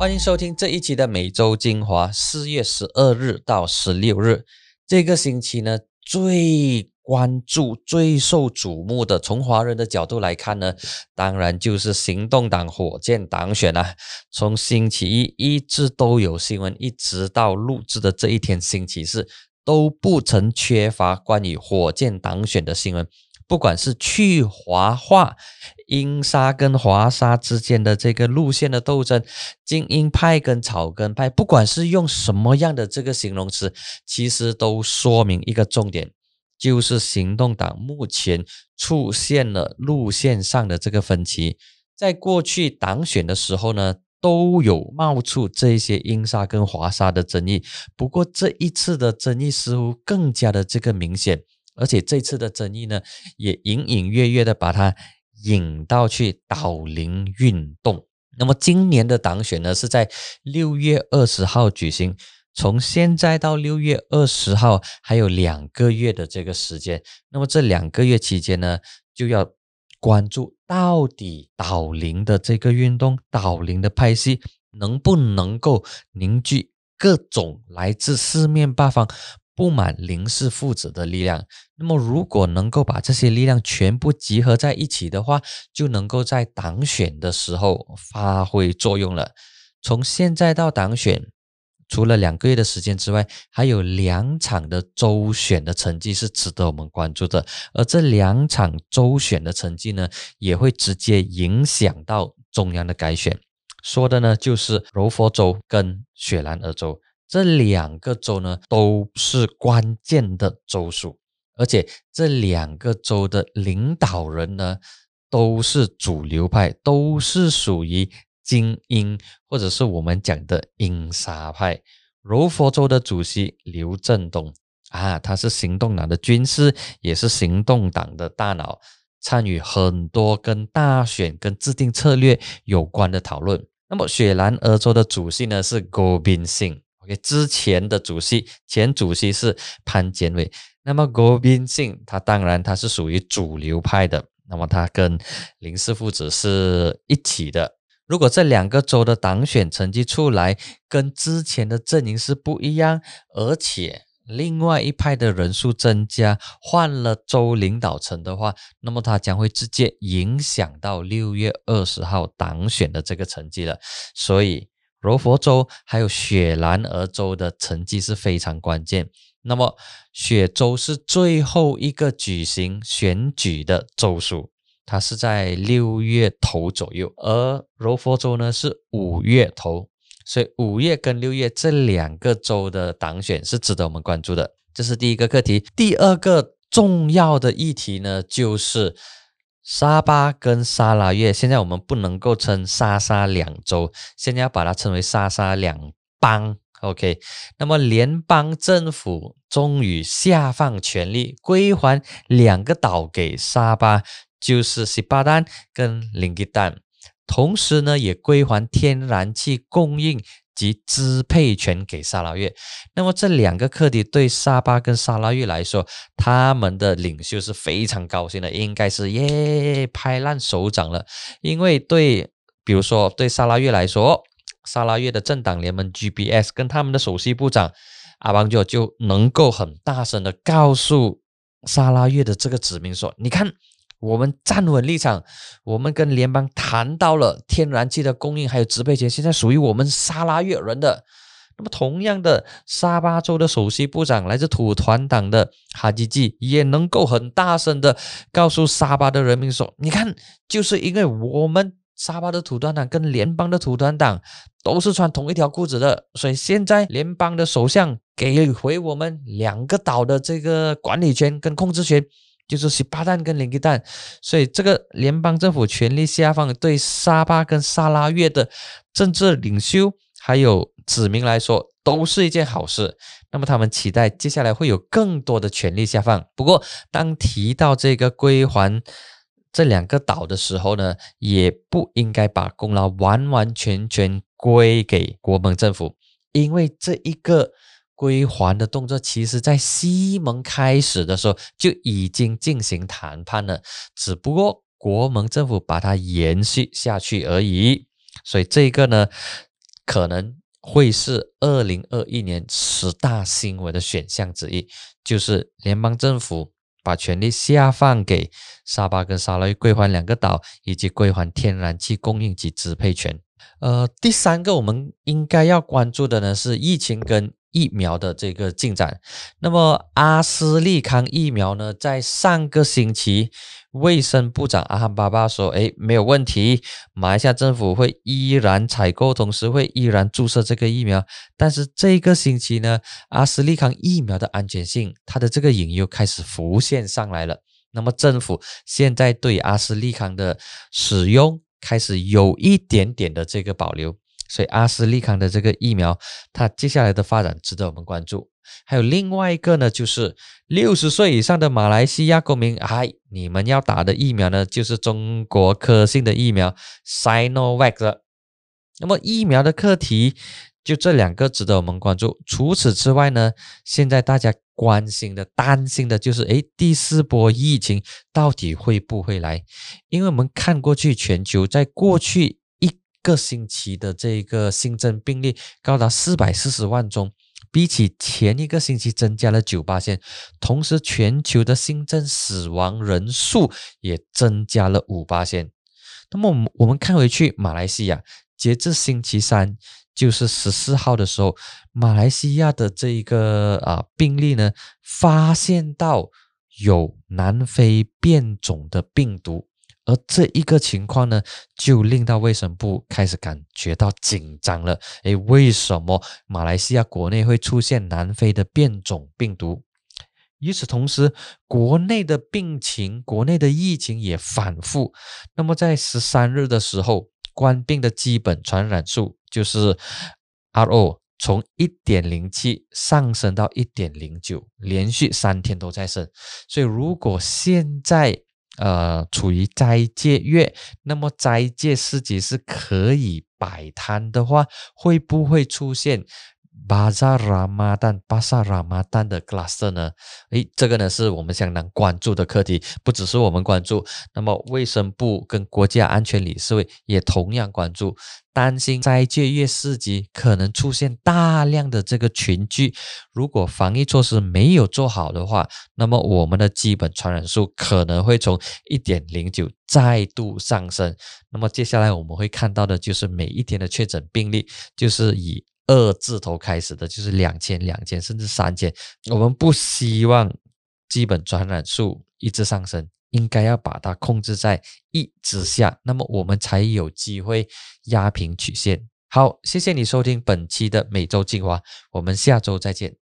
欢迎收听这一期的每周精华。四月十二日到十六日，这个星期呢，最关注、最受瞩目的，从华人的角度来看呢，当然就是行动党火箭党选啊。从星期一一直都有新闻，一直到录制的这一天，星期四都不曾缺乏关于火箭党选的新闻。不管是去华化、英沙跟华沙之间的这个路线的斗争，精英派跟草根派，不管是用什么样的这个形容词，其实都说明一个重点，就是行动党目前出现了路线上的这个分歧。在过去党选的时候呢，都有冒出这些英沙跟华沙的争议，不过这一次的争议似乎更加的这个明显。而且这次的争议呢，也隐隐约约的把它引到去岛林运动。那么今年的党选呢，是在六月二十号举行。从现在到六月二十号还有两个月的这个时间。那么这两个月期间呢，就要关注到底岛林的这个运动，岛林的派系能不能够凝聚各种来自四面八方。不满林氏父子的力量，那么如果能够把这些力量全部集合在一起的话，就能够在党选的时候发挥作用了。从现在到党选，除了两个月的时间之外，还有两场的周选的成绩是值得我们关注的。而这两场周选的成绩呢，也会直接影响到中央的改选。说的呢，就是柔佛州跟雪兰莪州。这两个州呢，都是关键的州属，而且这两个州的领导人呢，都是主流派，都是属于精英，或者是我们讲的英沙派。柔佛州的主席刘振东啊，他是行动党的军师，也是行动党的大脑，参与很多跟大选、跟制定策略有关的讨论。那么雪兰莪州的主席呢，是郭宾信。OK，之前的主席前主席是潘建伟，那么郭宾信他当然他是属于主流派的，那么他跟林氏父子是一起的。如果这两个州的党选成绩出来跟之前的阵营是不一样，而且另外一派的人数增加，换了州领导层的话，那么他将会直接影响到六月二十号党选的这个成绩了，所以。柔佛州还有雪兰莪州的成绩是非常关键。那么雪州是最后一个举行选举的州属，它是在六月头左右，而柔佛州呢是五月头，所以五月跟六月这两个州的党选是值得我们关注的。这是第一个课题。第二个重要的议题呢，就是。沙巴跟沙拉越，现在我们不能够称沙沙两州，现在要把它称为沙沙两邦。OK，那么联邦政府终于下放权力，归还两个岛给沙巴，就是西巴丹跟林吉丹，同时呢，也归还天然气供应。及支配权给沙拉越，那么这两个课题对沙巴跟沙拉越来说，他们的领袖是非常高兴的，应该是耶拍烂手掌了。因为对，比如说对沙拉越来说，沙拉越的政党联盟 GBS 跟他们的首席部长阿邦就就能够很大声的告诉沙拉越的这个子民说，你看。我们站稳立场，我们跟联邦谈到了天然气的供应，还有支配权，现在属于我们沙拉越人的。那么，同样的，沙巴州的首席部长来自土团党的哈吉吉，也能够很大声的告诉沙巴的人民说：“你看，就是因为我们沙巴的土团党跟联邦的土团党都是穿同一条裤子的，所以现在联邦的首相给回我们两个岛的这个管理权跟控制权。”就是十八蛋跟零个蛋，所以这个联邦政府权力下放，对沙巴跟沙拉越的政治领袖还有子民来说，都是一件好事。那么他们期待接下来会有更多的权力下放。不过，当提到这个归还这两个岛的时候呢，也不应该把功劳完完全全归给国盟政府，因为这一个。归还的动作，其实在西蒙开始的时候就已经进行谈判了，只不过国盟政府把它延续下去而已。所以这个呢，可能会是二零二一年十大新闻的选项之一，就是联邦政府把权力下放给沙巴跟沙拉归还两个岛，以及归还天然气供应及支配权。呃，第三个我们应该要关注的呢是疫情跟。疫苗的这个进展，那么阿斯利康疫苗呢，在上个星期，卫生部长阿汉巴巴说：“哎，没有问题，马来西亚政府会依然采购，同时会依然注射这个疫苗。”但是这个星期呢，阿斯利康疫苗的安全性，它的这个隐忧开始浮现上来了。那么政府现在对阿斯利康的使用开始有一点点的这个保留。所以阿斯利康的这个疫苗，它接下来的发展值得我们关注。还有另外一个呢，就是六十岁以上的马来西亚公民，嗨，你们要打的疫苗呢，就是中国科兴的疫苗 Sinovac。那么疫苗的课题就这两个值得我们关注。除此之外呢，现在大家关心的、担心的就是，诶，第四波疫情到底会不会来？因为我们看过去，全球在过去。个星期的这个新增病例高达四百四十万宗，比起前一个星期增加了九八千，同时全球的新增死亡人数也增加了五八千。那么我们我们看回去，马来西亚截至星期三，就是十四号的时候，马来西亚的这一个啊病例呢，发现到有南非变种的病毒。而这一个情况呢，就令到卫生部开始感觉到紧张了。诶，为什么马来西亚国内会出现南非的变种病毒？与此同时，国内的病情、国内的疫情也反复。那么在十三日的时候，官病的基本传染数就是 R.O. 从一点零七上升到一点零九，连续三天都在升。所以，如果现在呃，处于斋戒月，那么斋戒四级是可以摆摊的话，会不会出现？巴扎拉马丹、巴萨拉马丹的 cluster 呢？诶，这个呢是我们相当关注的课题，不只是我们关注，那么卫生部跟国家安全理事会也同样关注，担心斋戒月四级可能出现大量的这个群聚，如果防疫措施没有做好的话，那么我们的基本传染数可能会从一点零九再度上升。那么接下来我们会看到的就是每一天的确诊病例，就是以。二字头开始的就是两千、两千甚至三千，我们不希望基本传染数一直上升，应该要把它控制在一之下，那么我们才有机会压平曲线。好，谢谢你收听本期的每周精华，我们下周再见。